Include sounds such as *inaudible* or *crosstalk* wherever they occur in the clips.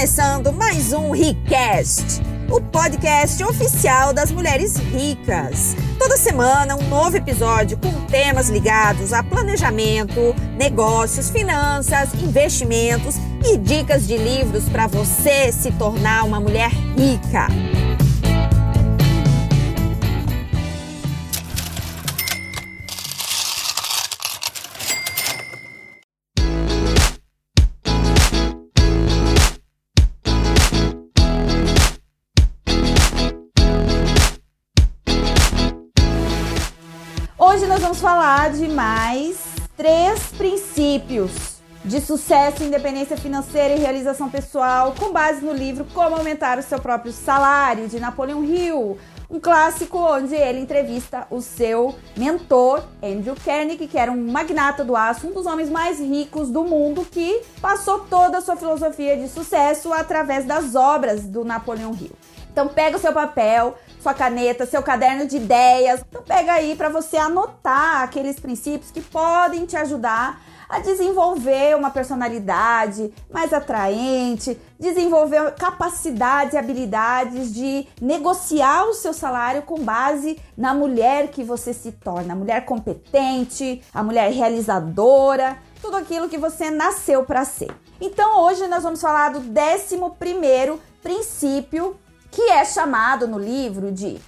começando mais um Ricast, o podcast oficial das mulheres ricas. Toda semana um novo episódio com temas ligados a planejamento, negócios, finanças, investimentos e dicas de livros para você se tornar uma mulher rica. Vamos falar de mais três princípios de sucesso, independência financeira e realização pessoal, com base no livro Como Aumentar o Seu Próprio Salário, de Napoleão Hill. Um clássico onde ele entrevista o seu mentor, Andrew Carnegie, que era um magnata do aço, um dos homens mais ricos do mundo, que passou toda a sua filosofia de sucesso através das obras do Napoleão Hill. Então pega o seu papel, sua caneta, seu caderno de ideias. Então pega aí para você anotar aqueles princípios que podem te ajudar a desenvolver uma personalidade mais atraente, desenvolver capacidades e habilidades de negociar o seu salário com base na mulher que você se torna, a mulher competente, a mulher realizadora, tudo aquilo que você nasceu para ser. Então hoje nós vamos falar do 11 primeiro princípio que é chamado no livro de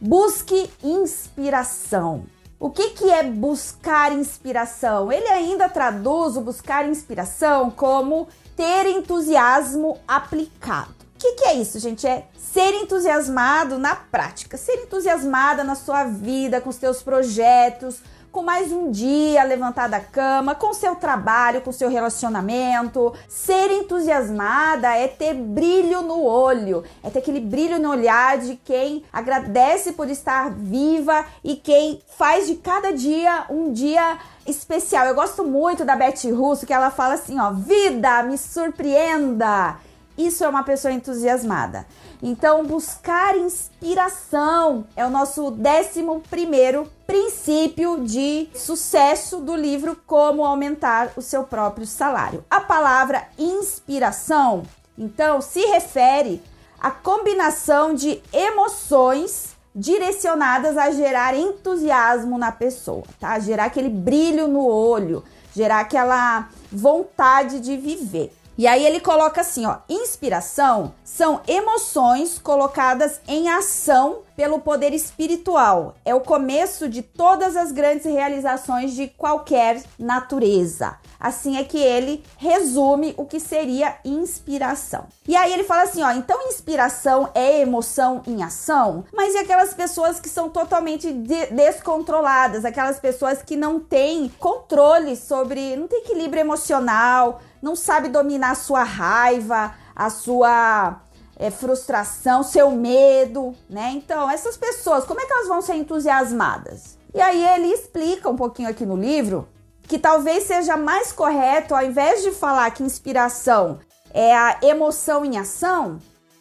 busque inspiração. O que, que é buscar inspiração? Ele ainda traduz o buscar inspiração como ter entusiasmo aplicado. O que, que é isso, gente? É ser entusiasmado na prática, ser entusiasmada na sua vida, com seus projetos, com mais um dia levantar da cama, com seu trabalho, com seu relacionamento. Ser entusiasmada é ter brilho no olho, é ter aquele brilho no olhar de quem agradece por estar viva e quem faz de cada dia um dia especial. Eu gosto muito da Betty Russo, que ela fala assim, ó, vida, me surpreenda. Isso é uma pessoa entusiasmada. Então, buscar inspiração é o nosso décimo primeiro princípio de sucesso do livro Como Aumentar o Seu Próprio Salário. A palavra inspiração, então, se refere à combinação de emoções direcionadas a gerar entusiasmo na pessoa, tá? Gerar aquele brilho no olho, gerar aquela vontade de viver. E aí ele coloca assim, ó, inspiração são emoções colocadas em ação pelo poder espiritual. É o começo de todas as grandes realizações de qualquer natureza. Assim é que ele resume o que seria inspiração. E aí ele fala assim, ó, então inspiração é emoção em ação, mas e aquelas pessoas que são totalmente de descontroladas, aquelas pessoas que não têm controle sobre, não tem equilíbrio emocional, não sabe dominar a sua raiva, a sua é, frustração, seu medo, né? Então, essas pessoas, como é que elas vão ser entusiasmadas? E aí ele explica um pouquinho aqui no livro que talvez seja mais correto, ao invés de falar que inspiração é a emoção em ação,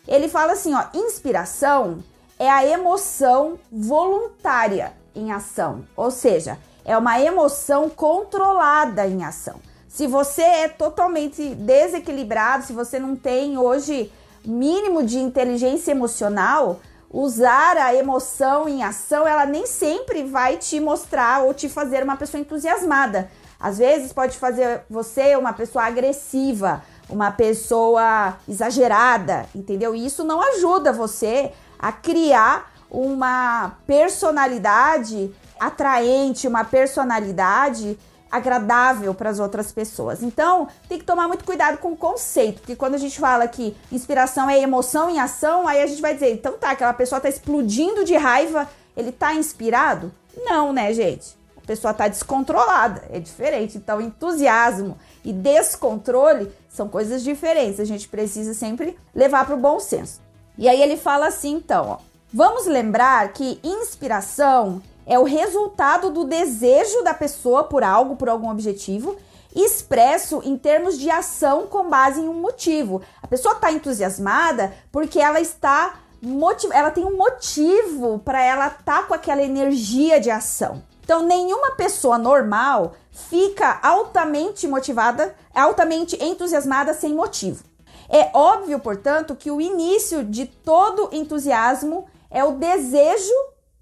ele fala assim, ó, inspiração é a emoção voluntária em ação, ou seja, é uma emoção controlada em ação. Se você é totalmente desequilibrado, se você não tem hoje mínimo de inteligência emocional, usar a emoção em ação, ela nem sempre vai te mostrar ou te fazer uma pessoa entusiasmada. Às vezes pode fazer você uma pessoa agressiva, uma pessoa exagerada, entendeu? E isso não ajuda você a criar uma personalidade atraente, uma personalidade agradável para as outras pessoas. Então, tem que tomar muito cuidado com o conceito, porque quando a gente fala que inspiração é emoção em ação, aí a gente vai dizer, então tá, aquela pessoa tá explodindo de raiva, ele tá inspirado? Não, né, gente? A pessoa tá descontrolada, é diferente. Então, entusiasmo e descontrole são coisas diferentes. A gente precisa sempre levar para o bom senso. E aí ele fala assim, então, ó, vamos lembrar que inspiração é o resultado do desejo da pessoa por algo, por algum objetivo, expresso em termos de ação com base em um motivo. A pessoa está entusiasmada porque ela está motiv... ela tem um motivo para ela estar tá com aquela energia de ação. Então, nenhuma pessoa normal fica altamente motivada, altamente entusiasmada sem motivo. É óbvio, portanto, que o início de todo entusiasmo é o desejo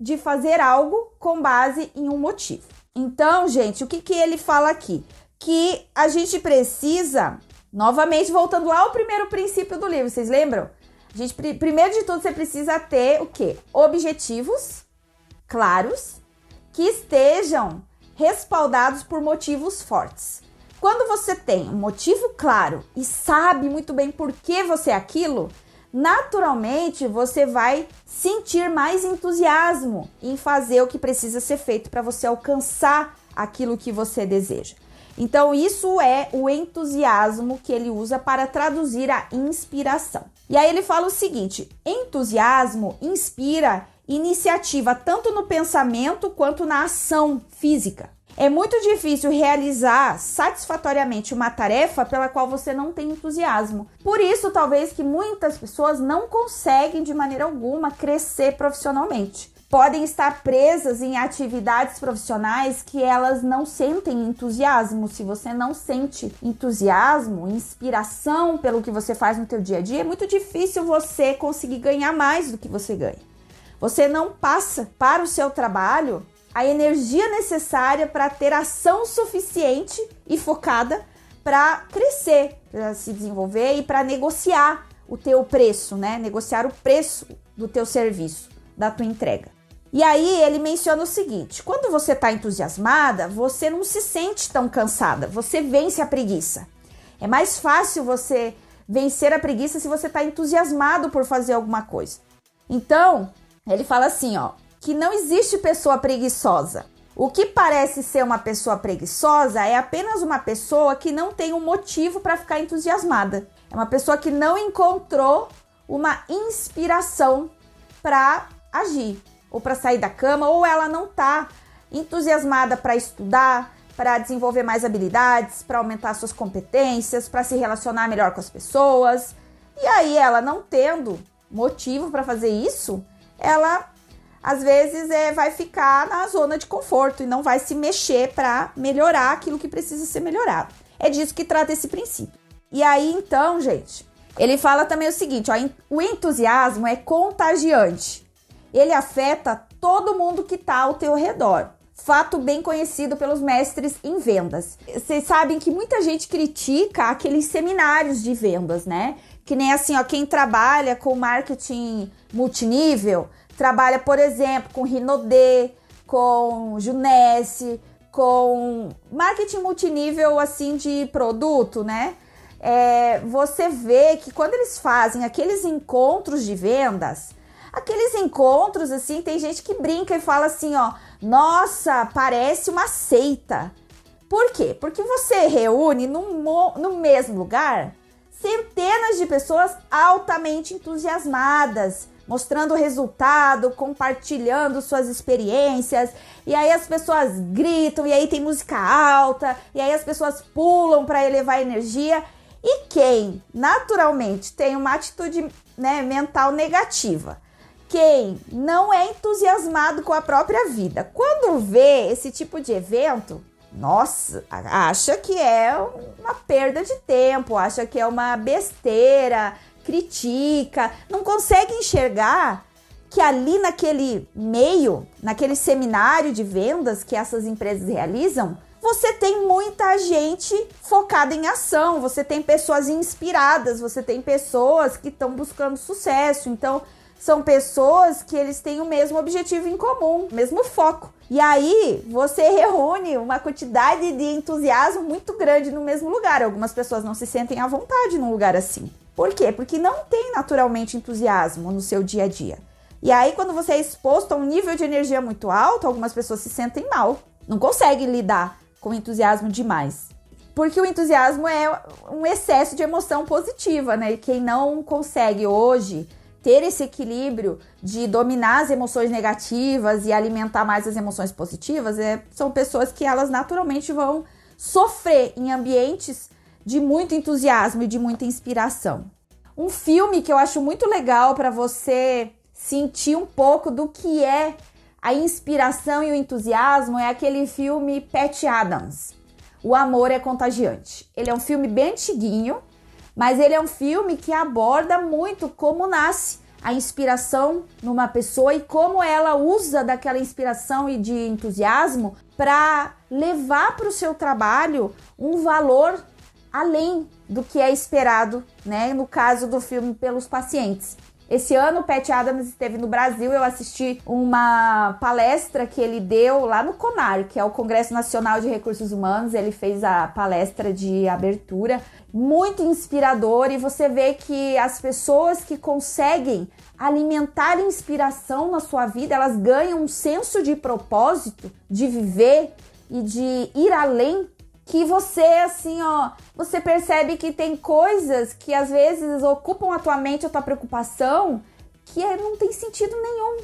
de fazer algo com base em um motivo. Então, gente, o que, que ele fala aqui? Que a gente precisa, novamente voltando ao primeiro princípio do livro, vocês lembram? A gente, primeiro de tudo, você precisa ter o quê? Objetivos claros que estejam respaldados por motivos fortes. Quando você tem um motivo claro e sabe muito bem por que você é aquilo, naturalmente você vai sentir mais entusiasmo em fazer o que precisa ser feito para você alcançar aquilo que você deseja. Então, isso é o entusiasmo que ele usa para traduzir a inspiração. E aí ele fala o seguinte: entusiasmo inspira iniciativa tanto no pensamento quanto na ação física. É muito difícil realizar satisfatoriamente uma tarefa pela qual você não tem entusiasmo. Por isso, talvez que muitas pessoas não conseguem de maneira alguma crescer profissionalmente. Podem estar presas em atividades profissionais que elas não sentem entusiasmo. Se você não sente entusiasmo, inspiração pelo que você faz no teu dia a dia, é muito difícil você conseguir ganhar mais do que você ganha. Você não passa para o seu trabalho a energia necessária para ter ação suficiente e focada para crescer, para se desenvolver e para negociar o teu preço, né? Negociar o preço do teu serviço, da tua entrega. E aí ele menciona o seguinte: quando você está entusiasmada, você não se sente tão cansada, você vence a preguiça. É mais fácil você vencer a preguiça se você está entusiasmado por fazer alguma coisa. Então, ele fala assim, ó: que não existe pessoa preguiçosa. O que parece ser uma pessoa preguiçosa é apenas uma pessoa que não tem um motivo para ficar entusiasmada. É uma pessoa que não encontrou uma inspiração para agir, ou para sair da cama, ou ela não está entusiasmada para estudar, para desenvolver mais habilidades, para aumentar suas competências, para se relacionar melhor com as pessoas. E aí ela não tendo motivo para fazer isso, ela às vezes é, vai ficar na zona de conforto e não vai se mexer para melhorar aquilo que precisa ser melhorado. É disso que trata esse princípio. E aí então, gente, ele fala também o seguinte: ó, o entusiasmo é contagiante. Ele afeta todo mundo que está ao teu redor. Fato bem conhecido pelos mestres em vendas. Vocês sabem que muita gente critica aqueles seminários de vendas, né? Que nem assim, ó, quem trabalha com marketing multinível trabalha, por exemplo, com Rinodê, com Junesse, com marketing multinível assim de produto, né? É, você vê que quando eles fazem aqueles encontros de vendas, aqueles encontros assim, tem gente que brinca e fala assim, ó, nossa, parece uma seita. Por quê? Porque você reúne no, no mesmo lugar centenas de pessoas altamente entusiasmadas, mostrando o resultado, compartilhando suas experiências. E aí as pessoas gritam, e aí tem música alta, e aí as pessoas pulam para elevar a energia. E quem naturalmente tem uma atitude né, mental negativa, quem não é entusiasmado com a própria vida, quando vê esse tipo de evento, nossa, acha que é uma perda de tempo, acha que é uma besteira, critica, não consegue enxergar que ali naquele meio, naquele seminário de vendas que essas empresas realizam, você tem muita gente focada em ação, você tem pessoas inspiradas, você tem pessoas que estão buscando sucesso. Então, são pessoas que eles têm o mesmo objetivo em comum, mesmo foco. E aí você *laughs* reúne uma quantidade de entusiasmo muito grande no mesmo lugar. Algumas pessoas não se sentem à vontade num lugar assim. Por quê? Porque não tem naturalmente entusiasmo no seu dia a dia. E aí, quando você é exposto a um nível de energia muito alto, algumas pessoas se sentem mal, não conseguem lidar com entusiasmo demais. Porque o entusiasmo é um excesso de emoção positiva, né? E quem não consegue hoje ter esse equilíbrio de dominar as emoções negativas e alimentar mais as emoções positivas, é, são pessoas que elas naturalmente vão sofrer em ambientes de muito entusiasmo e de muita inspiração. Um filme que eu acho muito legal para você sentir um pouco do que é a inspiração e o entusiasmo é aquele filme Pat Adams. O Amor é Contagiante. Ele é um filme bem antiguinho, Mas ele é um filme que aborda muito como nasce a inspiração numa pessoa e como ela usa daquela inspiração e de entusiasmo para levar para o seu trabalho um valor além do que é esperado, né? No caso do filme pelos pacientes. Esse ano o Pat Adams esteve no Brasil, eu assisti uma palestra que ele deu lá no CONAR, que é o Congresso Nacional de Recursos Humanos. Ele fez a palestra de abertura, muito inspirador e você vê que as pessoas que conseguem alimentar inspiração na sua vida, elas ganham um senso de propósito, de viver e de ir além que você, assim, ó, você percebe que tem coisas que às vezes ocupam a tua mente, a tua preocupação, que é, não tem sentido nenhum.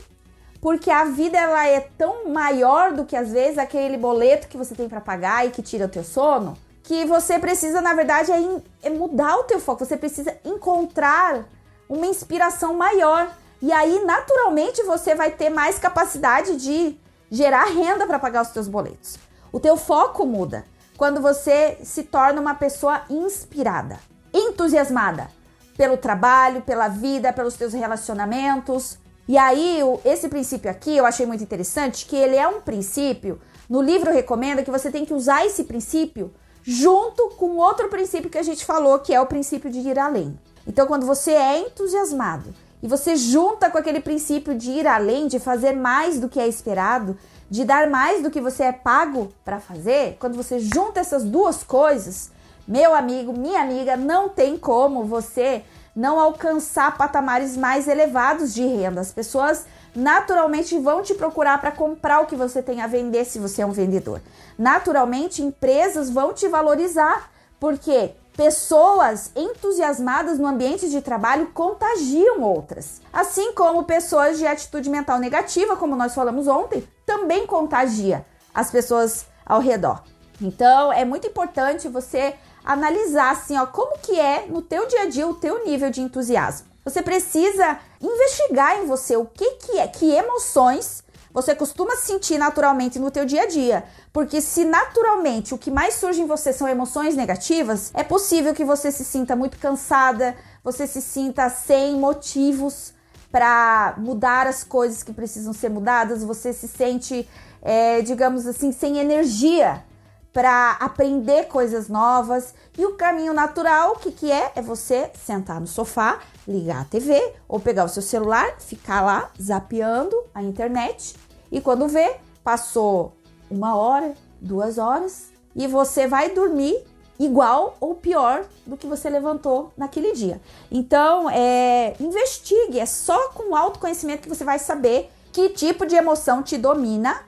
Porque a vida ela é tão maior do que às vezes aquele boleto que você tem para pagar e que tira o teu sono, que você precisa, na verdade, é, é mudar o teu foco, você precisa encontrar uma inspiração maior. E aí, naturalmente, você vai ter mais capacidade de gerar renda para pagar os teus boletos. O teu foco muda quando você se torna uma pessoa inspirada, entusiasmada pelo trabalho, pela vida, pelos teus relacionamentos. E aí, esse princípio aqui eu achei muito interessante, que ele é um princípio, no livro recomenda que você tem que usar esse princípio junto com outro princípio que a gente falou, que é o princípio de ir além. Então, quando você é entusiasmado e você junta com aquele princípio de ir além, de fazer mais do que é esperado, de dar mais do que você é pago para fazer, quando você junta essas duas coisas, meu amigo, minha amiga, não tem como você não alcançar patamares mais elevados de renda. As pessoas naturalmente vão te procurar para comprar o que você tem a vender se você é um vendedor. Naturalmente, empresas vão te valorizar, porque Pessoas entusiasmadas no ambiente de trabalho contagiam outras. Assim como pessoas de atitude mental negativa, como nós falamos ontem, também contagia as pessoas ao redor. Então, é muito importante você analisar assim, ó, como que é no teu dia a dia o teu nível de entusiasmo. Você precisa investigar em você o que que é, que emoções você costuma sentir naturalmente no teu dia a dia. Porque se naturalmente o que mais surge em você são emoções negativas, é possível que você se sinta muito cansada, você se sinta sem motivos para mudar as coisas que precisam ser mudadas, você se sente, é, digamos assim, sem energia para aprender coisas novas. E o caminho natural, o que, que é? É você sentar no sofá, ligar a TV ou pegar o seu celular, ficar lá zapeando a internet e quando vê, passou uma hora, duas horas e você vai dormir igual ou pior do que você levantou naquele dia. Então, é, investigue, é só com autoconhecimento que você vai saber que tipo de emoção te domina.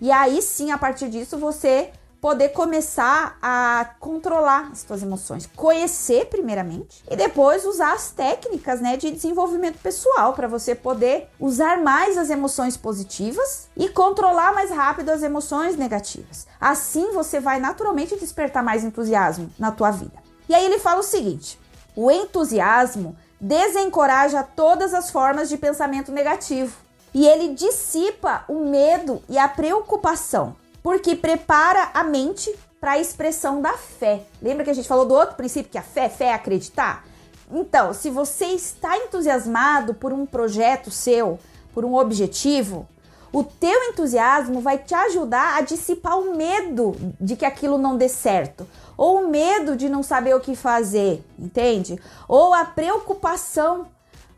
E aí sim, a partir disso, você poder começar a controlar as suas emoções, conhecer primeiramente e depois usar as técnicas, né, de desenvolvimento pessoal para você poder usar mais as emoções positivas e controlar mais rápido as emoções negativas. Assim você vai naturalmente despertar mais entusiasmo na tua vida. E aí ele fala o seguinte: o entusiasmo desencoraja todas as formas de pensamento negativo e ele dissipa o medo e a preocupação porque prepara a mente para a expressão da fé. Lembra que a gente falou do outro princípio que a fé, fé é acreditar? Então, se você está entusiasmado por um projeto seu, por um objetivo, o teu entusiasmo vai te ajudar a dissipar o medo de que aquilo não dê certo, ou o medo de não saber o que fazer, entende? Ou a preocupação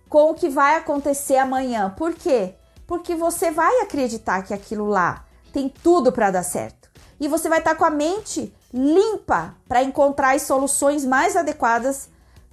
com o que vai acontecer amanhã. Por quê? Porque você vai acreditar que aquilo lá tem tudo para dar certo. E você vai estar tá com a mente limpa para encontrar as soluções mais adequadas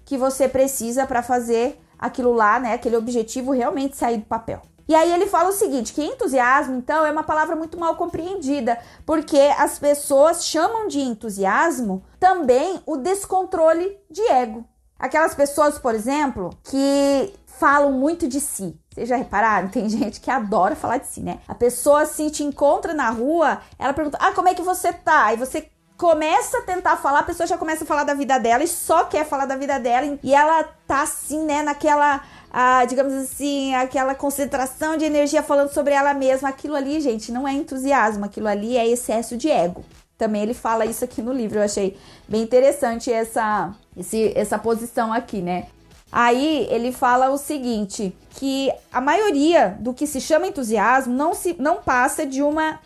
que você precisa para fazer aquilo lá, né, aquele objetivo realmente sair do papel. E aí ele fala o seguinte, que entusiasmo, então, é uma palavra muito mal compreendida, porque as pessoas chamam de entusiasmo também o descontrole de ego. Aquelas pessoas, por exemplo, que falam muito de si. Vocês já repararam? Tem gente que adora falar de si, né? A pessoa assim te encontra na rua, ela pergunta: Ah, como é que você tá? E você começa a tentar falar, a pessoa já começa a falar da vida dela e só quer falar da vida dela. E ela tá assim, né, naquela. Ah, digamos assim, aquela concentração de energia falando sobre ela mesma. Aquilo ali, gente, não é entusiasmo, aquilo ali é excesso de ego. Também ele fala isso aqui no livro. Eu achei bem interessante essa, esse, essa posição aqui, né? Aí ele fala o seguinte, que a maioria do que se chama entusiasmo não, se, não passa de uma,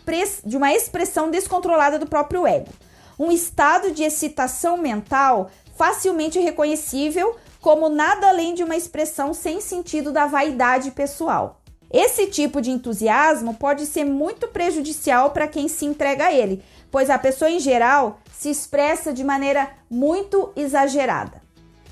de uma expressão descontrolada do próprio ego. Um estado de excitação mental facilmente reconhecível como nada além de uma expressão sem sentido da vaidade pessoal. Esse tipo de entusiasmo pode ser muito prejudicial para quem se entrega a ele, pois a pessoa em geral se expressa de maneira muito exagerada.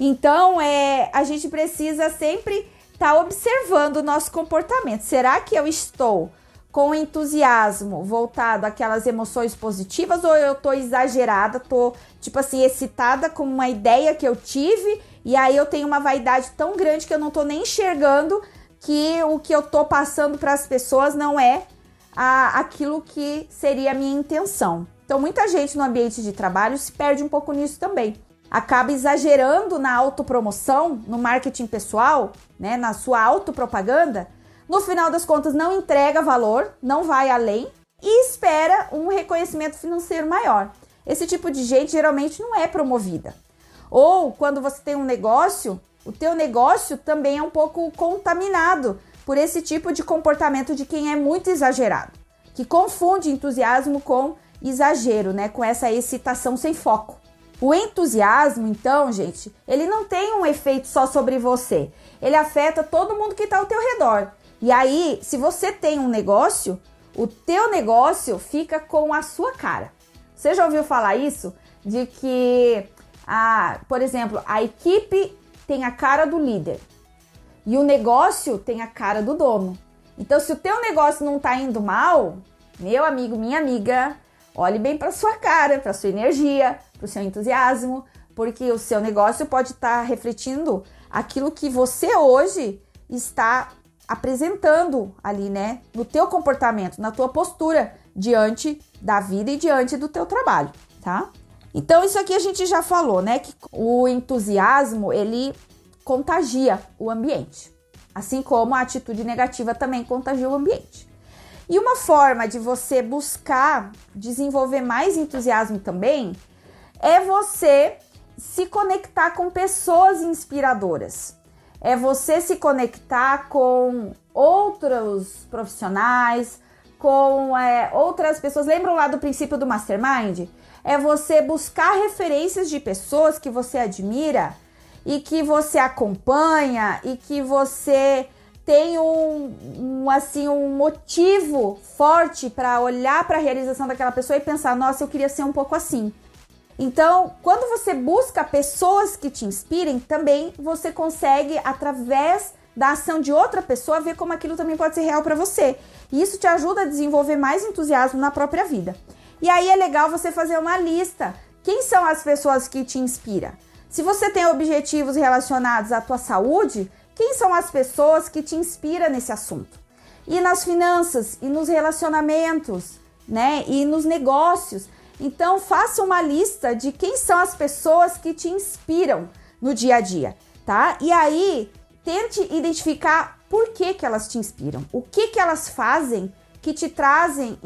Então, é, a gente precisa sempre estar tá observando o nosso comportamento. Será que eu estou com entusiasmo voltado àquelas emoções positivas ou eu tô exagerada, tô tipo assim excitada com uma ideia que eu tive e aí eu tenho uma vaidade tão grande que eu não tô nem enxergando que o que eu tô passando para as pessoas não é a, aquilo que seria a minha intenção. Então muita gente no ambiente de trabalho se perde um pouco nisso também. Acaba exagerando na autopromoção, no marketing pessoal, né, na sua autopropaganda, no final das contas não entrega valor, não vai além e espera um reconhecimento financeiro maior. Esse tipo de gente geralmente não é promovida. Ou quando você tem um negócio, o teu negócio também é um pouco contaminado por esse tipo de comportamento de quem é muito exagerado, que confunde entusiasmo com exagero, né, com essa excitação sem foco. O entusiasmo, então, gente, ele não tem um efeito só sobre você. Ele afeta todo mundo que está ao teu redor. E aí, se você tem um negócio, o teu negócio fica com a sua cara. Você já ouviu falar isso? De que, a, por exemplo, a equipe tem a cara do líder e o negócio tem a cara do dono. Então, se o teu negócio não está indo mal, meu amigo, minha amiga, olhe bem para sua cara, para sua energia, para o seu entusiasmo, porque o seu negócio pode estar tá refletindo aquilo que você hoje está apresentando ali, né, no teu comportamento, na tua postura diante da vida e diante do teu trabalho, tá? Então isso aqui a gente já falou, né, que o entusiasmo ele contagia o ambiente, assim como a atitude negativa também contagia o ambiente. E uma forma de você buscar desenvolver mais entusiasmo também é você se conectar com pessoas inspiradoras é você se conectar com outros profissionais, com é, outras pessoas. Lembram lá do princípio do mastermind? É você buscar referências de pessoas que você admira e que você acompanha e que você tem um, um assim um motivo forte para olhar para a realização daquela pessoa e pensar, nossa, eu queria ser um pouco assim. Então, quando você busca pessoas que te inspirem, também você consegue, através da ação de outra pessoa, ver como aquilo também pode ser real para você. E isso te ajuda a desenvolver mais entusiasmo na própria vida. E aí é legal você fazer uma lista. Quem são as pessoas que te inspiram? Se você tem objetivos relacionados à tua saúde, quem são as pessoas que te inspiram nesse assunto? E nas finanças, e nos relacionamentos, né? E nos negócios. Então, faça uma lista de quem são as pessoas que te inspiram no dia a dia, tá? E aí, tente identificar por que, que elas te inspiram, o que, que elas fazem que te trazem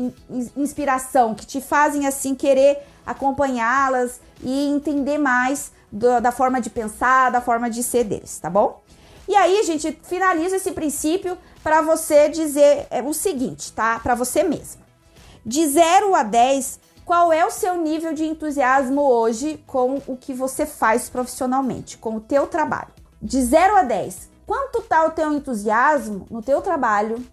inspiração, que te fazem assim querer acompanhá-las e entender mais do, da forma de pensar, da forma de ser deles, tá bom? E aí, gente, finaliza esse princípio para você dizer é, o seguinte, tá? Para você mesma. De 0 a 10, qual é o seu nível de entusiasmo hoje com o que você faz profissionalmente, com o teu trabalho? De 0 a 10, quanto está o teu entusiasmo no teu trabalho,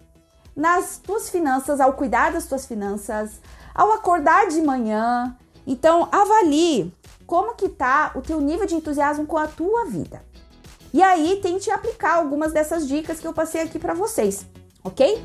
nas tuas finanças, ao cuidar das tuas finanças, ao acordar de manhã? Então, avalie como que tá o teu nível de entusiasmo com a tua vida. E aí, tente aplicar algumas dessas dicas que eu passei aqui para vocês, ok?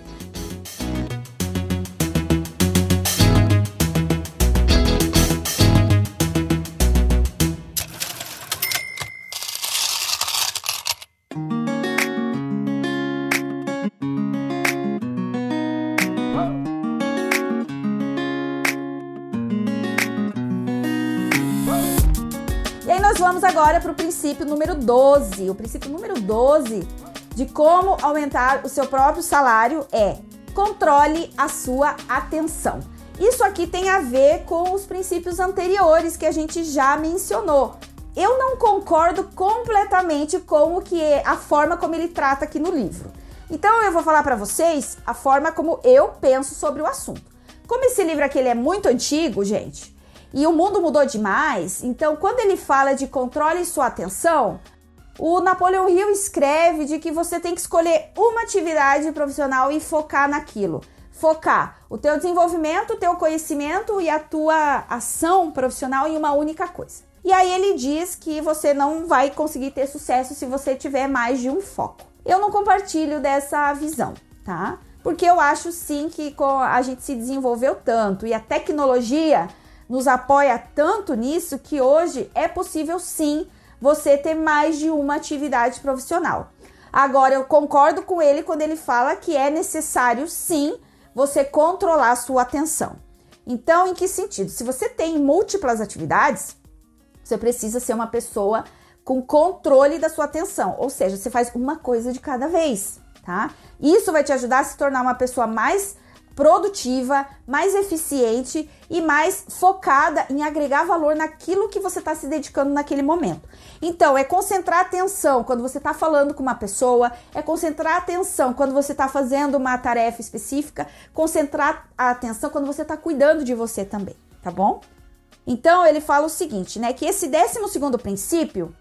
Agora para o princípio número 12. O princípio número 12 de como aumentar o seu próprio salário é controle a sua atenção. Isso aqui tem a ver com os princípios anteriores que a gente já mencionou. Eu não concordo completamente com o que é a forma como ele trata aqui no livro. Então eu vou falar para vocês a forma como eu penso sobre o assunto. Como esse livro aqui ele é muito antigo, gente, e o mundo mudou demais, então quando ele fala de controle sua atenção, o Napoleão Hill escreve de que você tem que escolher uma atividade profissional e focar naquilo. Focar o teu desenvolvimento, o teu conhecimento e a tua ação profissional em uma única coisa. E aí ele diz que você não vai conseguir ter sucesso se você tiver mais de um foco. Eu não compartilho dessa visão, tá? Porque eu acho sim que a gente se desenvolveu tanto e a tecnologia nos apoia tanto nisso que hoje é possível sim você ter mais de uma atividade profissional. Agora eu concordo com ele quando ele fala que é necessário sim você controlar a sua atenção. Então, em que sentido? Se você tem múltiplas atividades, você precisa ser uma pessoa com controle da sua atenção, ou seja, você faz uma coisa de cada vez, tá? Isso vai te ajudar a se tornar uma pessoa mais produtiva, mais eficiente e mais focada em agregar valor naquilo que você está se dedicando naquele momento. Então, é concentrar atenção quando você está falando com uma pessoa, é concentrar atenção quando você está fazendo uma tarefa específica, concentrar a atenção quando você está cuidando de você também, tá bom? Então, ele fala o seguinte, né? Que esse décimo segundo princípio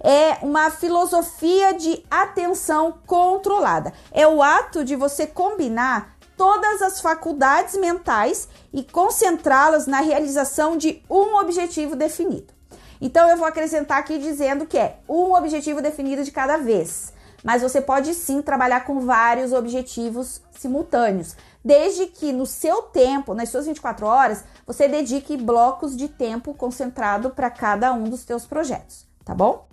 é uma filosofia de atenção controlada. É o ato de você combinar todas as faculdades mentais e concentrá-las na realização de um objetivo definido. Então eu vou acrescentar aqui dizendo que é um objetivo definido de cada vez. Mas você pode sim trabalhar com vários objetivos simultâneos, desde que no seu tempo, nas suas 24 horas, você dedique blocos de tempo concentrado para cada um dos seus projetos, tá bom?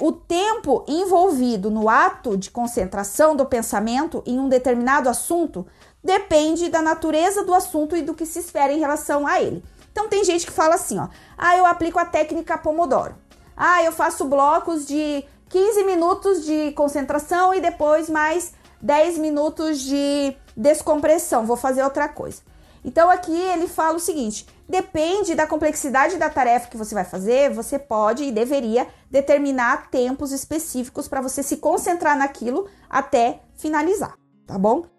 O tempo envolvido no ato de concentração do pensamento em um determinado assunto depende da natureza do assunto e do que se espera em relação a ele. Então tem gente que fala assim, ó: "Ah, eu aplico a técnica Pomodoro. Ah, eu faço blocos de 15 minutos de concentração e depois mais 10 minutos de descompressão. Vou fazer outra coisa." Então aqui ele fala o seguinte: depende da complexidade da tarefa que você vai fazer, você pode e deveria determinar tempos específicos para você se concentrar naquilo até finalizar, tá bom?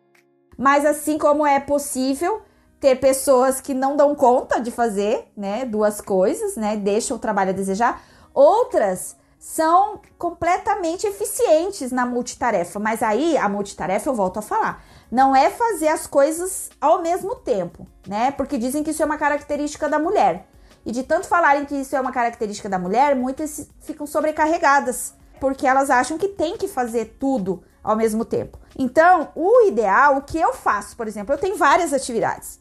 Mas assim como é possível ter pessoas que não dão conta de fazer, né, duas coisas, né, deixam o trabalho a desejar, outras são completamente eficientes na multitarefa, mas aí a multitarefa eu volto a falar não é fazer as coisas ao mesmo tempo, né? Porque dizem que isso é uma característica da mulher. E de tanto falarem que isso é uma característica da mulher, muitas ficam sobrecarregadas, porque elas acham que tem que fazer tudo ao mesmo tempo. Então, o ideal, o que eu faço, por exemplo, eu tenho várias atividades,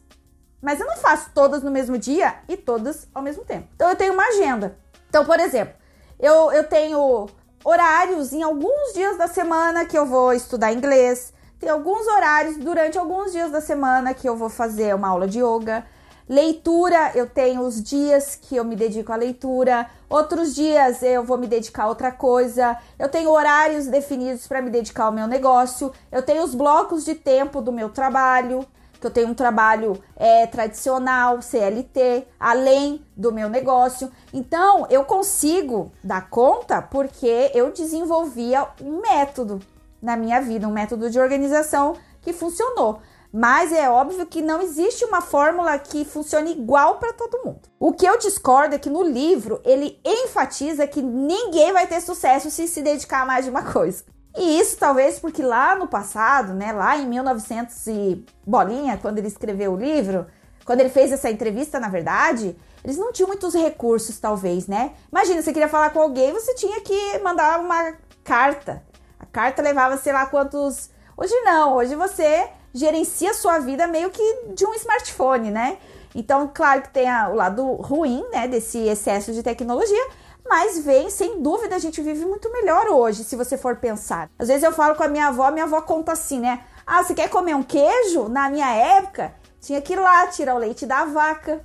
mas eu não faço todas no mesmo dia e todas ao mesmo tempo. Então, eu tenho uma agenda. Então, por exemplo, eu, eu tenho horários em alguns dias da semana que eu vou estudar inglês, tem alguns horários durante alguns dias da semana que eu vou fazer uma aula de yoga. Leitura, eu tenho os dias que eu me dedico à leitura, outros dias eu vou me dedicar a outra coisa. Eu tenho horários definidos para me dedicar ao meu negócio. Eu tenho os blocos de tempo do meu trabalho, que eu tenho um trabalho é, tradicional, CLT, além do meu negócio. Então, eu consigo dar conta porque eu desenvolvia um método na minha vida, um método de organização que funcionou. Mas é óbvio que não existe uma fórmula que funcione igual para todo mundo. O que eu discordo é que no livro ele enfatiza que ninguém vai ter sucesso se se dedicar a mais de uma coisa. E isso talvez porque lá no passado, né, lá em 1900 e bolinha, quando ele escreveu o livro, quando ele fez essa entrevista, na verdade, eles não tinham muitos recursos, talvez, né? Imagina, você queria falar com alguém, você tinha que mandar uma carta carta levava sei lá quantos. Hoje não, hoje você gerencia sua vida meio que de um smartphone, né? Então, claro que tem a, o lado ruim, né, desse excesso de tecnologia, mas vem, sem dúvida, a gente vive muito melhor hoje, se você for pensar. Às vezes eu falo com a minha avó, minha avó conta assim, né? Ah, você quer comer um queijo? Na minha época, tinha que ir lá tirar o leite da vaca,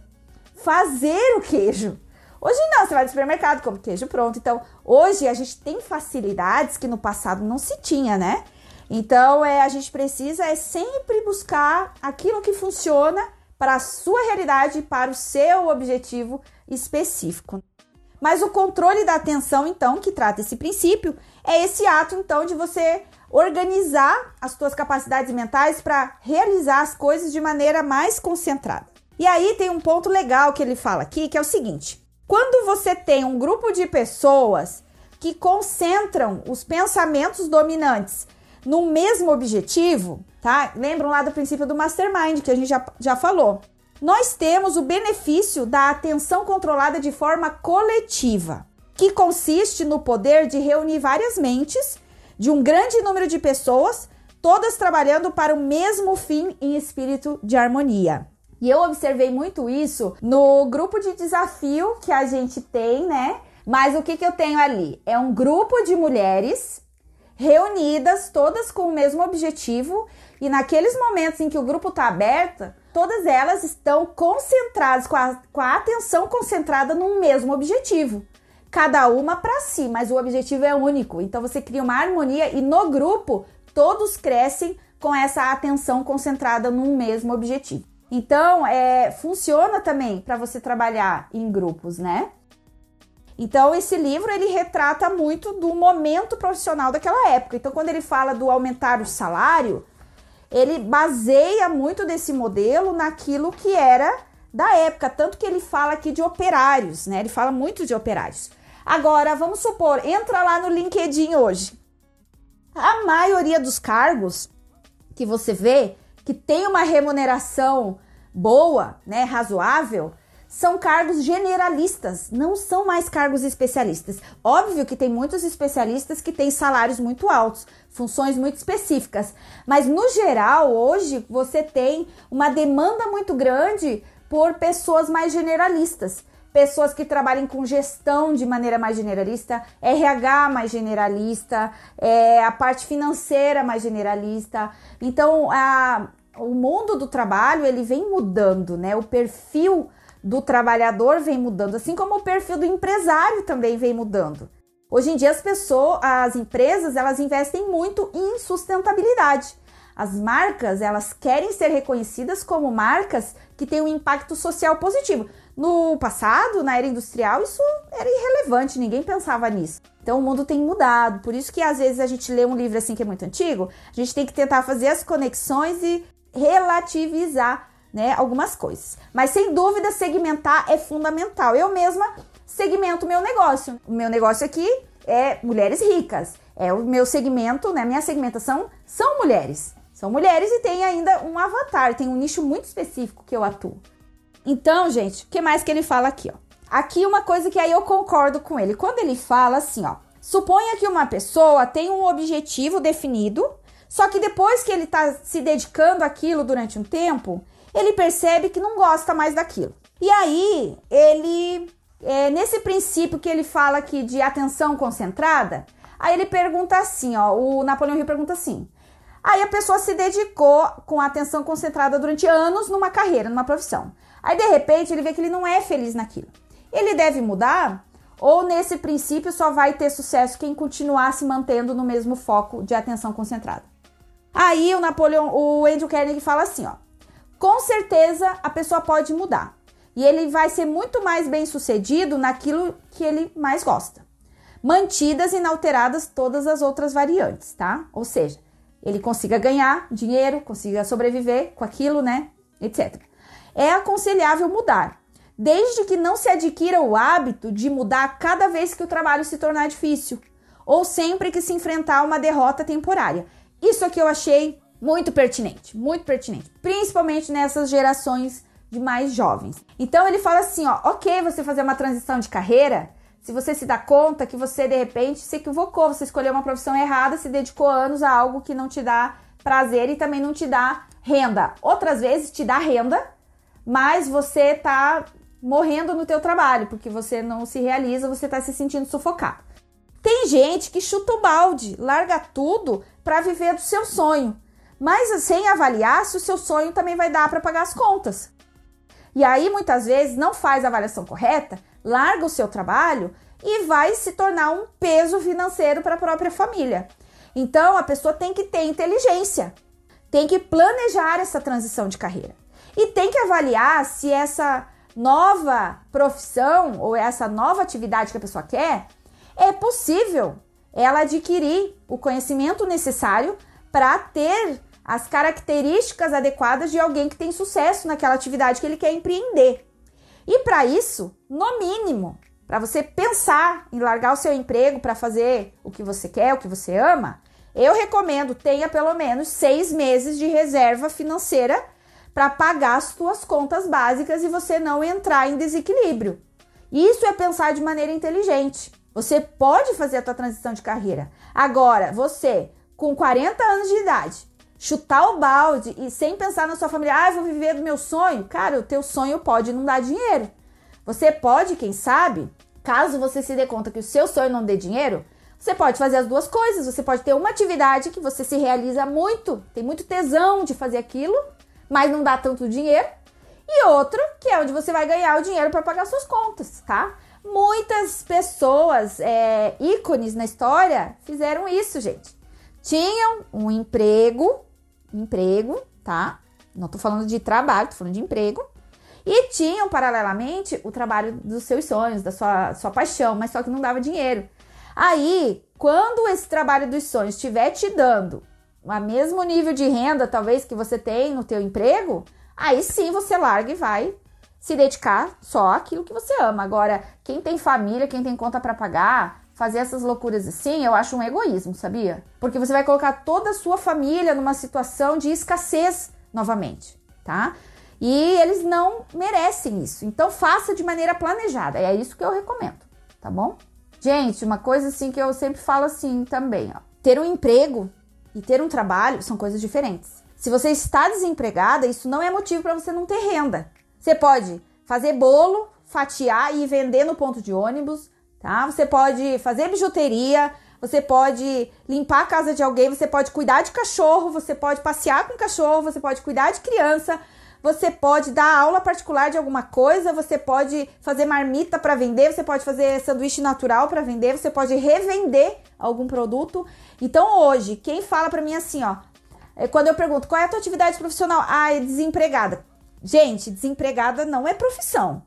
fazer o queijo. Hoje não, você vai no supermercado, come queijo pronto. Então, hoje a gente tem facilidades que no passado não se tinha, né? Então, é, a gente precisa é sempre buscar aquilo que funciona para a sua realidade e para o seu objetivo específico. Mas o controle da atenção, então, que trata esse princípio, é esse ato, então, de você organizar as suas capacidades mentais para realizar as coisas de maneira mais concentrada. E aí tem um ponto legal que ele fala aqui, que é o seguinte: quando você tem um grupo de pessoas que concentram os pensamentos dominantes no mesmo objetivo, tá? Lembram lá do princípio do mastermind que a gente já, já falou. Nós temos o benefício da atenção controlada de forma coletiva, que consiste no poder de reunir várias mentes de um grande número de pessoas, todas trabalhando para o mesmo fim em espírito de harmonia. E eu observei muito isso no grupo de desafio que a gente tem, né? Mas o que, que eu tenho ali? É um grupo de mulheres reunidas, todas com o mesmo objetivo, e naqueles momentos em que o grupo está aberto, todas elas estão concentradas, com a, com a atenção concentrada no mesmo objetivo. Cada uma para si, mas o objetivo é único. Então você cria uma harmonia e no grupo todos crescem com essa atenção concentrada num mesmo objetivo. Então, é, funciona também para você trabalhar em grupos, né? Então, esse livro ele retrata muito do momento profissional daquela época. Então, quando ele fala do aumentar o salário, ele baseia muito desse modelo naquilo que era da época, tanto que ele fala aqui de operários, né? Ele fala muito de operários. Agora, vamos supor, entra lá no LinkedIn hoje. A maioria dos cargos que você vê que tem uma remuneração boa, né, razoável, são cargos generalistas, não são mais cargos especialistas. Óbvio que tem muitos especialistas que têm salários muito altos, funções muito específicas, mas no geral, hoje você tem uma demanda muito grande por pessoas mais generalistas. Pessoas que trabalhem com gestão de maneira mais generalista, RH mais generalista, é, a parte financeira mais generalista. Então, a, o mundo do trabalho ele vem mudando, né? O perfil do trabalhador vem mudando, assim como o perfil do empresário também vem mudando. Hoje em dia as pessoas, as empresas, elas investem muito em sustentabilidade. As marcas, elas querem ser reconhecidas como marcas que têm um impacto social positivo. No passado, na era industrial, isso era irrelevante, ninguém pensava nisso. Então o mundo tem mudado, por isso que às vezes a gente lê um livro assim que é muito antigo, a gente tem que tentar fazer as conexões e relativizar né, algumas coisas. Mas sem dúvida, segmentar é fundamental. Eu mesma segmento meu negócio. O meu negócio aqui é mulheres ricas. É o meu segmento, né? Minha segmentação são mulheres. São mulheres e tem ainda um avatar, tem um nicho muito específico que eu atuo. Então, gente, o que mais que ele fala aqui, ó? Aqui uma coisa que aí eu concordo com ele. Quando ele fala assim, ó, suponha que uma pessoa tem um objetivo definido só que depois que ele está se dedicando àquilo durante um tempo, ele percebe que não gosta mais daquilo. E aí, ele, é, nesse princípio que ele fala aqui de atenção concentrada, aí ele pergunta assim, ó, o Napoleão Hill pergunta assim, Aí a pessoa se dedicou com atenção concentrada durante anos numa carreira, numa profissão. Aí de repente ele vê que ele não é feliz naquilo. Ele deve mudar? Ou nesse princípio só vai ter sucesso quem continuar se mantendo no mesmo foco de atenção concentrada? Aí o Napoleão, o Andrew Carnegie fala assim, ó: com certeza a pessoa pode mudar e ele vai ser muito mais bem sucedido naquilo que ele mais gosta. Mantidas inalteradas todas as outras variantes, tá? Ou seja, ele consiga ganhar dinheiro, consiga sobreviver com aquilo, né? Etc. É aconselhável mudar, desde que não se adquira o hábito de mudar cada vez que o trabalho se tornar difícil ou sempre que se enfrentar uma derrota temporária. Isso aqui eu achei muito pertinente, muito pertinente, principalmente nessas gerações de mais jovens. Então ele fala assim, ó, ok, você fazer uma transição de carreira, se você se dá conta que você de repente se equivocou, você escolheu uma profissão errada, se dedicou anos a algo que não te dá prazer e também não te dá renda. Outras vezes te dá renda, mas você tá morrendo no teu trabalho, porque você não se realiza, você tá se sentindo sufocado. Tem gente que chuta o balde, larga tudo para viver do seu sonho, mas sem avaliar se o seu sonho também vai dar para pagar as contas. E aí muitas vezes não faz a avaliação correta, larga o seu trabalho e vai se tornar um peso financeiro para a própria família. Então a pessoa tem que ter inteligência, tem que planejar essa transição de carreira. e tem que avaliar se essa nova profissão ou essa nova atividade que a pessoa quer é possível ela adquirir o conhecimento necessário para ter as características adequadas de alguém que tem sucesso naquela atividade que ele quer empreender. E para isso, no mínimo, para você pensar em largar o seu emprego para fazer o que você quer, o que você ama, eu recomendo tenha pelo menos seis meses de reserva financeira para pagar as suas contas básicas e você não entrar em desequilíbrio. Isso é pensar de maneira inteligente. Você pode fazer a tua transição de carreira. Agora, você com 40 anos de idade, chutar o balde e sem pensar na sua família, ah, vou viver do meu sonho. Cara, o teu sonho pode não dar dinheiro. Você pode, quem sabe, caso você se dê conta que o seu sonho não dê dinheiro, você pode fazer as duas coisas. Você pode ter uma atividade que você se realiza muito, tem muito tesão de fazer aquilo, mas não dá tanto dinheiro. E outro, que é onde você vai ganhar o dinheiro para pagar suas contas, tá? Muitas pessoas, é, ícones na história, fizeram isso, gente. Tinham um emprego, emprego, tá? Não tô falando de trabalho, tô falando de emprego. E tinham, paralelamente, o trabalho dos seus sonhos, da sua, sua paixão, mas só que não dava dinheiro. Aí, quando esse trabalho dos sonhos estiver te dando o mesmo nível de renda, talvez, que você tem no teu emprego, aí sim você larga e vai se dedicar só àquilo que você ama. Agora, quem tem família, quem tem conta para pagar, fazer essas loucuras assim, eu acho um egoísmo, sabia? Porque você vai colocar toda a sua família numa situação de escassez novamente, tá? E eles não merecem isso. Então faça de maneira planejada. É isso que eu recomendo, tá bom? Gente, uma coisa assim que eu sempre falo assim também, ó. Ter um emprego e ter um trabalho são coisas diferentes. Se você está desempregada, isso não é motivo para você não ter renda. Você pode fazer bolo, fatiar e vender no ponto de ônibus, tá? Você pode fazer bijuteria, você pode limpar a casa de alguém, você pode cuidar de cachorro, você pode passear com cachorro, você pode cuidar de criança, você pode dar aula particular de alguma coisa, você pode fazer marmita para vender, você pode fazer sanduíche natural para vender, você pode revender algum produto. Então hoje, quem fala para mim assim, ó, é quando eu pergunto qual é a tua atividade profissional, ah, é desempregada. Gente, desempregada não é profissão.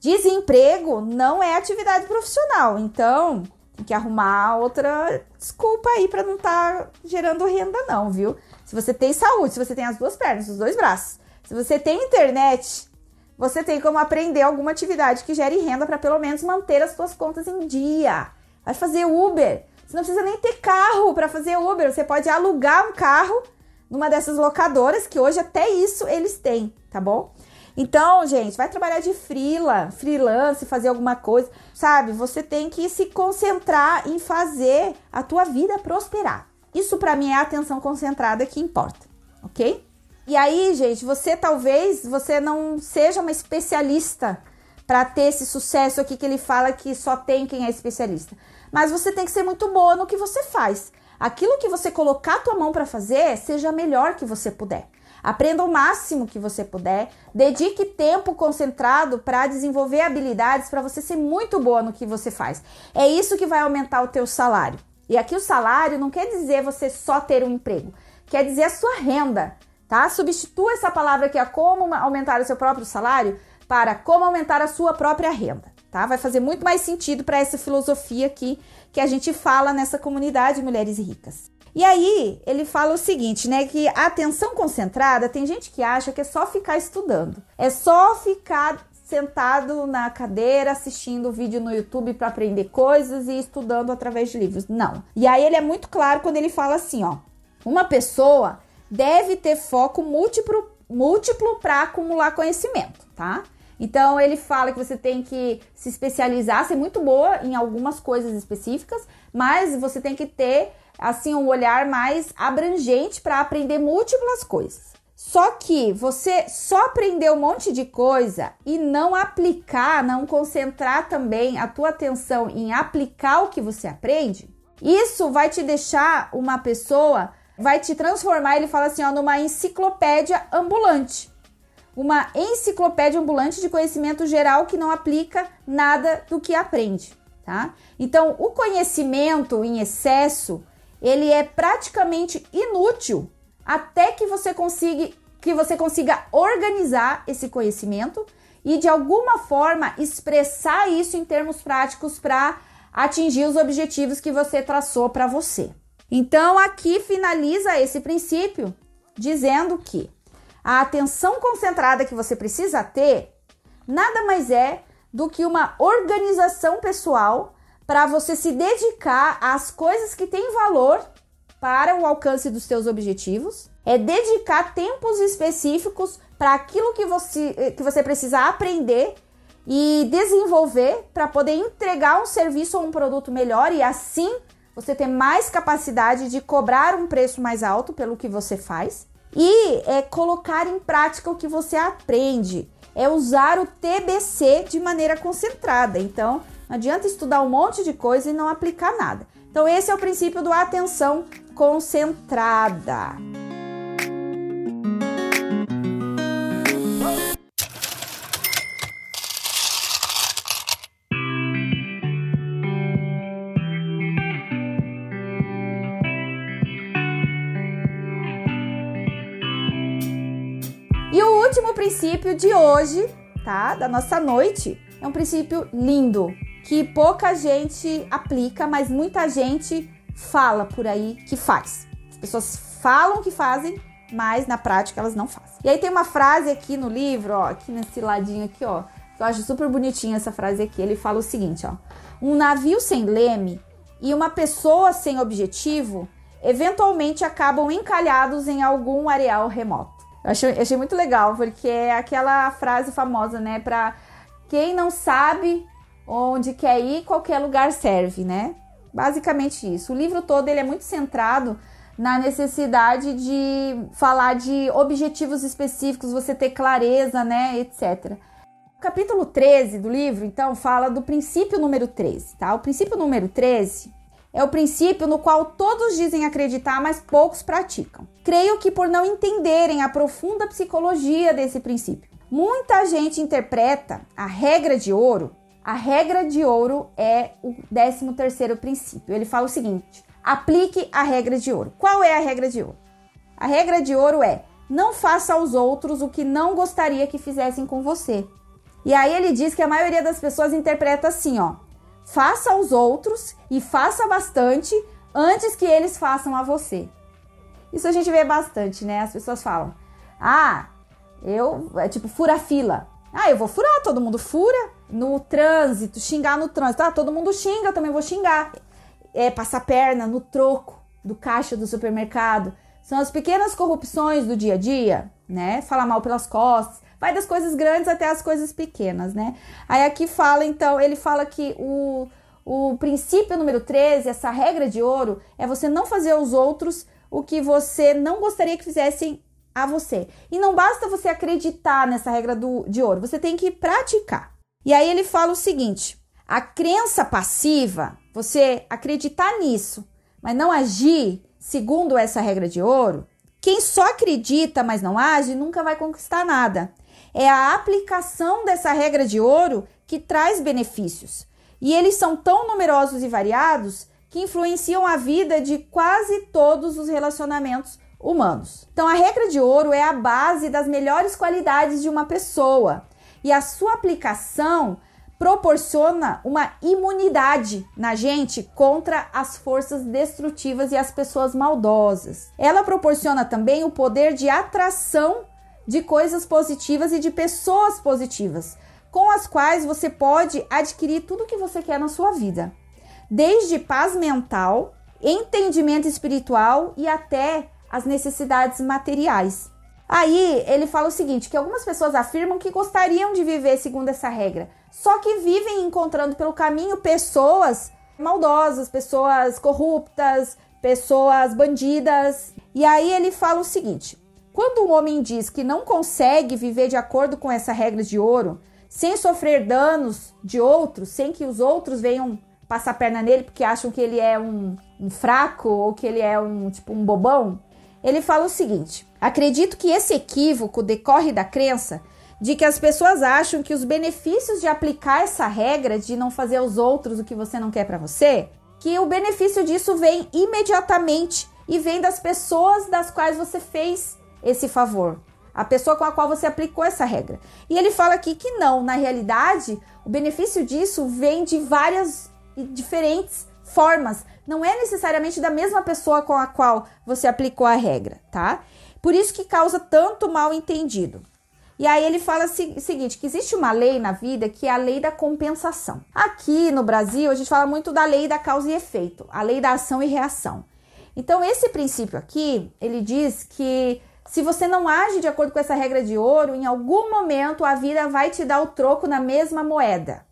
Desemprego não é atividade profissional. Então, tem que arrumar outra desculpa aí para não estar tá gerando renda não, viu? Se você tem saúde, se você tem as duas pernas, os dois braços, se você tem internet, você tem como aprender alguma atividade que gere renda para pelo menos manter as suas contas em dia. Vai fazer Uber. Você não precisa nem ter carro para fazer Uber. Você pode alugar um carro numa dessas locadoras que hoje até isso eles têm, tá bom? Então, gente, vai trabalhar de freela, freelance, fazer alguma coisa, sabe? Você tem que se concentrar em fazer a tua vida prosperar. Isso para mim é a atenção concentrada que importa, ok? E aí, gente, você talvez você não seja uma especialista para ter esse sucesso aqui que ele fala que só tem quem é especialista. Mas você tem que ser muito boa no que você faz. Aquilo que você colocar a tua mão para fazer, seja melhor que você puder. Aprenda o máximo que você puder, dedique tempo concentrado para desenvolver habilidades para você ser muito boa no que você faz. É isso que vai aumentar o teu salário. E aqui o salário não quer dizer você só ter um emprego, quer dizer a sua renda tá? Substitua essa palavra que é como aumentar o seu próprio salário para como aumentar a sua própria renda, tá? Vai fazer muito mais sentido para essa filosofia aqui que a gente fala nessa comunidade Mulheres Ricas. E aí, ele fala o seguinte, né, que a atenção concentrada, tem gente que acha que é só ficar estudando. É só ficar sentado na cadeira assistindo vídeo no YouTube para aprender coisas e estudando através de livros. Não. E aí ele é muito claro quando ele fala assim, ó: uma pessoa deve ter foco múltiplo, múltiplo para acumular conhecimento, tá? Então ele fala que você tem que se especializar, ser muito boa em algumas coisas específicas, mas você tem que ter assim um olhar mais abrangente para aprender múltiplas coisas. Só que você só aprender um monte de coisa e não aplicar, não concentrar também a tua atenção em aplicar o que você aprende, isso vai te deixar uma pessoa vai te transformar, ele fala assim, ó, numa enciclopédia ambulante. Uma enciclopédia ambulante de conhecimento geral que não aplica nada do que aprende, tá? Então, o conhecimento em excesso, ele é praticamente inútil até que você consiga que você consiga organizar esse conhecimento e de alguma forma expressar isso em termos práticos para atingir os objetivos que você traçou para você. Então, aqui finaliza esse princípio dizendo que a atenção concentrada que você precisa ter nada mais é do que uma organização pessoal para você se dedicar às coisas que têm valor para o alcance dos seus objetivos, é dedicar tempos específicos para aquilo que você, que você precisa aprender e desenvolver para poder entregar um serviço ou um produto melhor e assim você ter mais capacidade de cobrar um preço mais alto pelo que você faz e é colocar em prática o que você aprende. É usar o TBC de maneira concentrada. Então, não adianta estudar um monte de coisa e não aplicar nada. Então, esse é o princípio do atenção concentrada. E o último princípio de hoje, tá? Da nossa noite, é um princípio lindo que pouca gente aplica, mas muita gente fala por aí que faz. As pessoas falam que fazem, mas na prática elas não fazem. E aí tem uma frase aqui no livro, ó, aqui nesse ladinho aqui, ó, que eu acho super bonitinha essa frase aqui. Ele fala o seguinte, ó: Um navio sem leme e uma pessoa sem objetivo eventualmente acabam encalhados em algum areal remoto. Eu achei, achei muito legal, porque é aquela frase famosa, né? Pra quem não sabe onde quer ir, qualquer lugar serve, né? Basicamente isso. O livro todo ele é muito centrado na necessidade de falar de objetivos específicos, você ter clareza, né, etc. O capítulo 13 do livro, então, fala do princípio número 13, tá? O princípio número 13 é o princípio no qual todos dizem acreditar, mas poucos praticam. Creio que por não entenderem a profunda psicologia desse princípio. Muita gente interpreta a regra de ouro. A regra de ouro é o 13 terceiro princípio. Ele fala o seguinte: aplique a regra de ouro. Qual é a regra de ouro? A regra de ouro é: não faça aos outros o que não gostaria que fizessem com você. E aí ele diz que a maioria das pessoas interpreta assim, ó: faça aos outros e faça bastante antes que eles façam a você. Isso a gente vê bastante, né? As pessoas falam: "Ah, eu é tipo fura fila. Ah, eu vou furar, todo mundo fura no trânsito, xingar no trânsito. Ah, todo mundo xinga, eu também vou xingar. É passar perna no troco do caixa do supermercado. São as pequenas corrupções do dia a dia, né? Falar mal pelas costas. Vai das coisas grandes até as coisas pequenas, né? Aí aqui fala, então, ele fala que o, o princípio número 13, essa regra de ouro, é você não fazer aos outros o que você não gostaria que fizessem a você. E não basta você acreditar nessa regra do, de ouro, você tem que praticar. E aí ele fala o seguinte: a crença passiva, você acreditar nisso, mas não agir segundo essa regra de ouro, quem só acredita, mas não age, nunca vai conquistar nada. É a aplicação dessa regra de ouro que traz benefícios. E eles são tão numerosos e variados que influenciam a vida de quase todos os relacionamentos humanos. Então, a regra de ouro é a base das melhores qualidades de uma pessoa e a sua aplicação proporciona uma imunidade na gente contra as forças destrutivas e as pessoas maldosas. Ela proporciona também o poder de atração de coisas positivas e de pessoas positivas, com as quais você pode adquirir tudo o que você quer na sua vida, desde paz mental, entendimento espiritual e até as necessidades materiais. Aí ele fala o seguinte: que algumas pessoas afirmam que gostariam de viver segundo essa regra, só que vivem encontrando pelo caminho pessoas maldosas, pessoas corruptas, pessoas bandidas. E aí ele fala o seguinte: quando um homem diz que não consegue viver de acordo com essa regra de ouro, sem sofrer danos de outros, sem que os outros venham passar perna nele porque acham que ele é um, um fraco ou que ele é um tipo um bobão, ele fala o seguinte: acredito que esse equívoco decorre da crença de que as pessoas acham que os benefícios de aplicar essa regra de não fazer aos outros o que você não quer para você, que o benefício disso vem imediatamente e vem das pessoas das quais você fez esse favor. a pessoa com a qual você aplicou essa regra. E ele fala aqui que não, na realidade, o benefício disso vem de várias diferentes formas. Não é necessariamente da mesma pessoa com a qual você aplicou a regra, tá? Por isso que causa tanto mal entendido. E aí ele fala o seguinte, que existe uma lei na vida que é a lei da compensação. Aqui no Brasil, a gente fala muito da lei da causa e efeito, a lei da ação e reação. Então, esse princípio aqui, ele diz que se você não age de acordo com essa regra de ouro, em algum momento a vida vai te dar o troco na mesma moeda.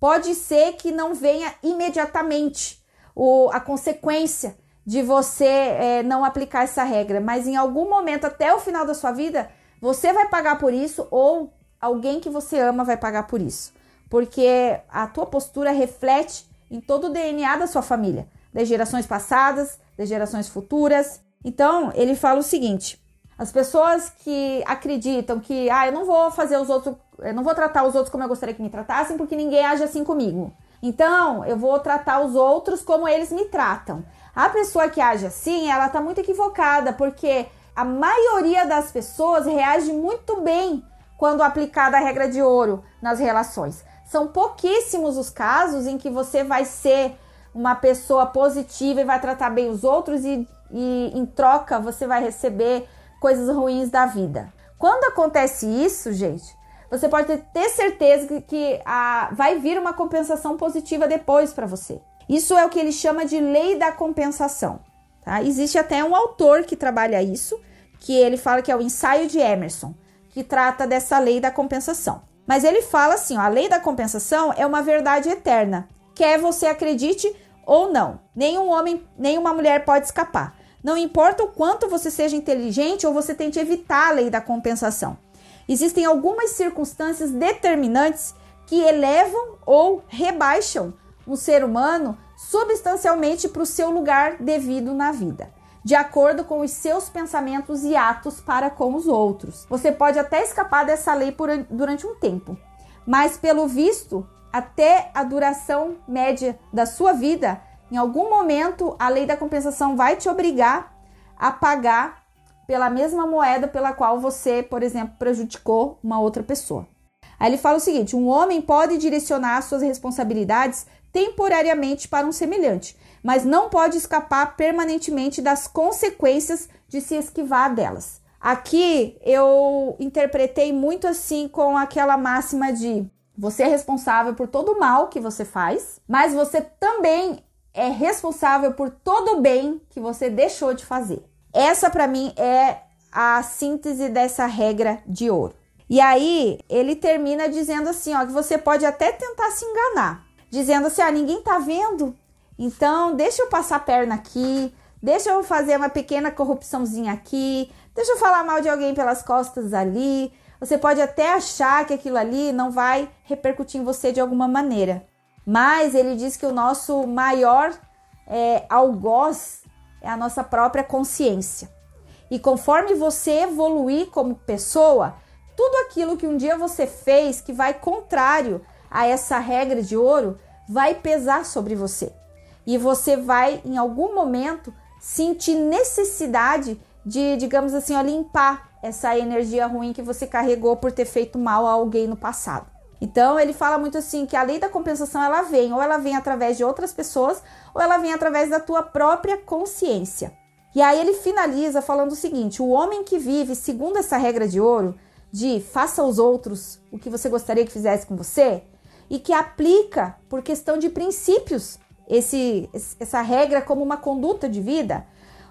Pode ser que não venha imediatamente o, a consequência de você é, não aplicar essa regra, mas em algum momento, até o final da sua vida, você vai pagar por isso ou alguém que você ama vai pagar por isso. Porque a tua postura reflete em todo o DNA da sua família, das gerações passadas, das gerações futuras. Então, ele fala o seguinte: as pessoas que acreditam que, ah, eu não vou fazer os outros, eu não vou tratar os outros como eu gostaria que me tratassem, porque ninguém age assim comigo. Então, eu vou tratar os outros como eles me tratam. A pessoa que age assim, ela tá muito equivocada, porque a maioria das pessoas reage muito bem quando aplicada a regra de ouro nas relações. São pouquíssimos os casos em que você vai ser uma pessoa positiva e vai tratar bem os outros e, e em troca você vai receber coisas ruins da vida. Quando acontece isso, gente, você pode ter certeza que, que a, vai vir uma compensação positiva depois para você. Isso é o que ele chama de lei da compensação. Tá? Existe até um autor que trabalha isso, que ele fala que é o ensaio de Emerson, que trata dessa lei da compensação. Mas ele fala assim: ó, a lei da compensação é uma verdade eterna. Quer você acredite ou não, nenhum homem, nenhuma mulher pode escapar. Não importa o quanto você seja inteligente ou você tente evitar a lei da compensação. Existem algumas circunstâncias determinantes que elevam ou rebaixam um ser humano substancialmente para o seu lugar devido na vida, de acordo com os seus pensamentos e atos para com os outros. Você pode até escapar dessa lei por, durante um tempo, mas pelo visto, até a duração média da sua vida, em algum momento, a lei da compensação vai te obrigar a pagar pela mesma moeda pela qual você, por exemplo, prejudicou uma outra pessoa. Aí ele fala o seguinte: um homem pode direcionar suas responsabilidades temporariamente para um semelhante, mas não pode escapar permanentemente das consequências de se esquivar delas. Aqui eu interpretei muito assim com aquela máxima de você é responsável por todo o mal que você faz, mas você também é responsável por todo o bem que você deixou de fazer. Essa para mim é a síntese dessa regra de ouro. E aí ele termina dizendo assim, ó, que você pode até tentar se enganar, dizendo assim, ah, ninguém tá vendo, então deixa eu passar a perna aqui, deixa eu fazer uma pequena corrupçãozinha aqui, deixa eu falar mal de alguém pelas costas ali. Você pode até achar que aquilo ali não vai repercutir em você de alguma maneira, mas ele diz que o nosso maior é, algoz é a nossa própria consciência. E conforme você evoluir como pessoa, tudo aquilo que um dia você fez que vai contrário a essa regra de ouro vai pesar sobre você. E você vai, em algum momento, sentir necessidade de, digamos assim, ó, limpar essa energia ruim que você carregou por ter feito mal a alguém no passado. Então ele fala muito assim que a lei da compensação ela vem, ou ela vem através de outras pessoas, ou ela vem através da tua própria consciência. E aí ele finaliza falando o seguinte: o homem que vive segundo essa regra de ouro, de faça aos outros o que você gostaria que fizesse com você, e que aplica por questão de princípios esse, essa regra como uma conduta de vida,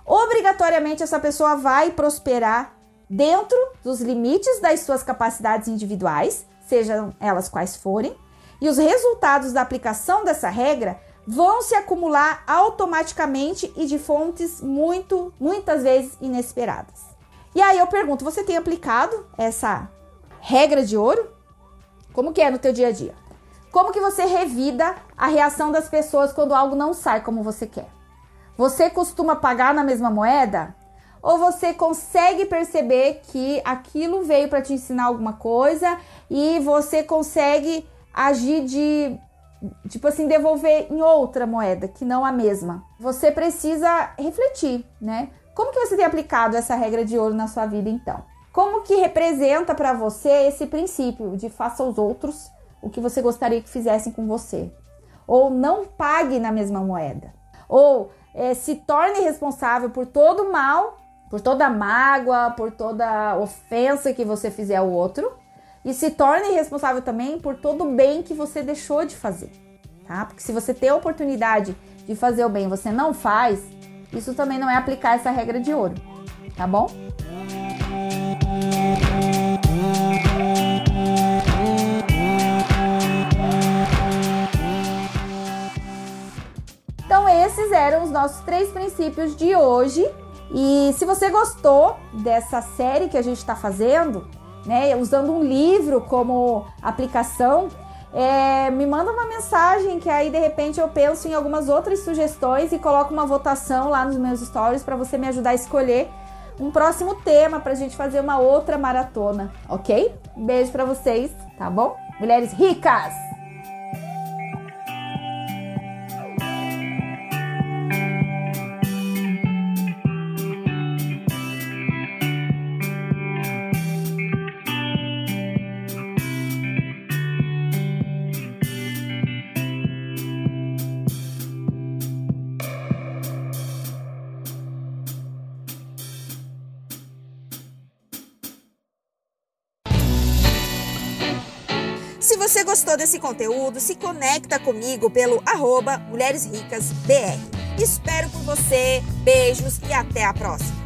obrigatoriamente essa pessoa vai prosperar dentro dos limites das suas capacidades individuais sejam elas quais forem, e os resultados da aplicação dessa regra vão se acumular automaticamente e de fontes muito, muitas vezes inesperadas. E aí eu pergunto, você tem aplicado essa regra de ouro? Como que é no teu dia a dia? Como que você revida a reação das pessoas quando algo não sai como você quer? Você costuma pagar na mesma moeda? Ou você consegue perceber que aquilo veio para te ensinar alguma coisa e você consegue agir de tipo assim devolver em outra moeda que não a mesma. Você precisa refletir, né? Como que você tem aplicado essa regra de ouro na sua vida então? como que representa para você esse princípio de faça aos outros o que você gostaria que fizessem com você? Ou não pague na mesma moeda? Ou é, se torne responsável por todo o mal, por toda mágoa, por toda ofensa que você fizer ao outro? E se torne responsável também por todo o bem que você deixou de fazer, tá? Porque se você tem a oportunidade de fazer o bem você não faz, isso também não é aplicar essa regra de ouro, tá bom? Então, esses eram os nossos três princípios de hoje. E se você gostou dessa série que a gente está fazendo, né, usando um livro como aplicação, é, me manda uma mensagem que aí de repente eu penso em algumas outras sugestões e coloco uma votação lá nos meus stories para você me ajudar a escolher um próximo tema para a gente fazer uma outra maratona, ok? Beijo para vocês, tá bom? Mulheres ricas! Gostou desse conteúdo, se conecta comigo pelo arroba Mulheres Ricas BR. Espero por você, beijos e até a próxima.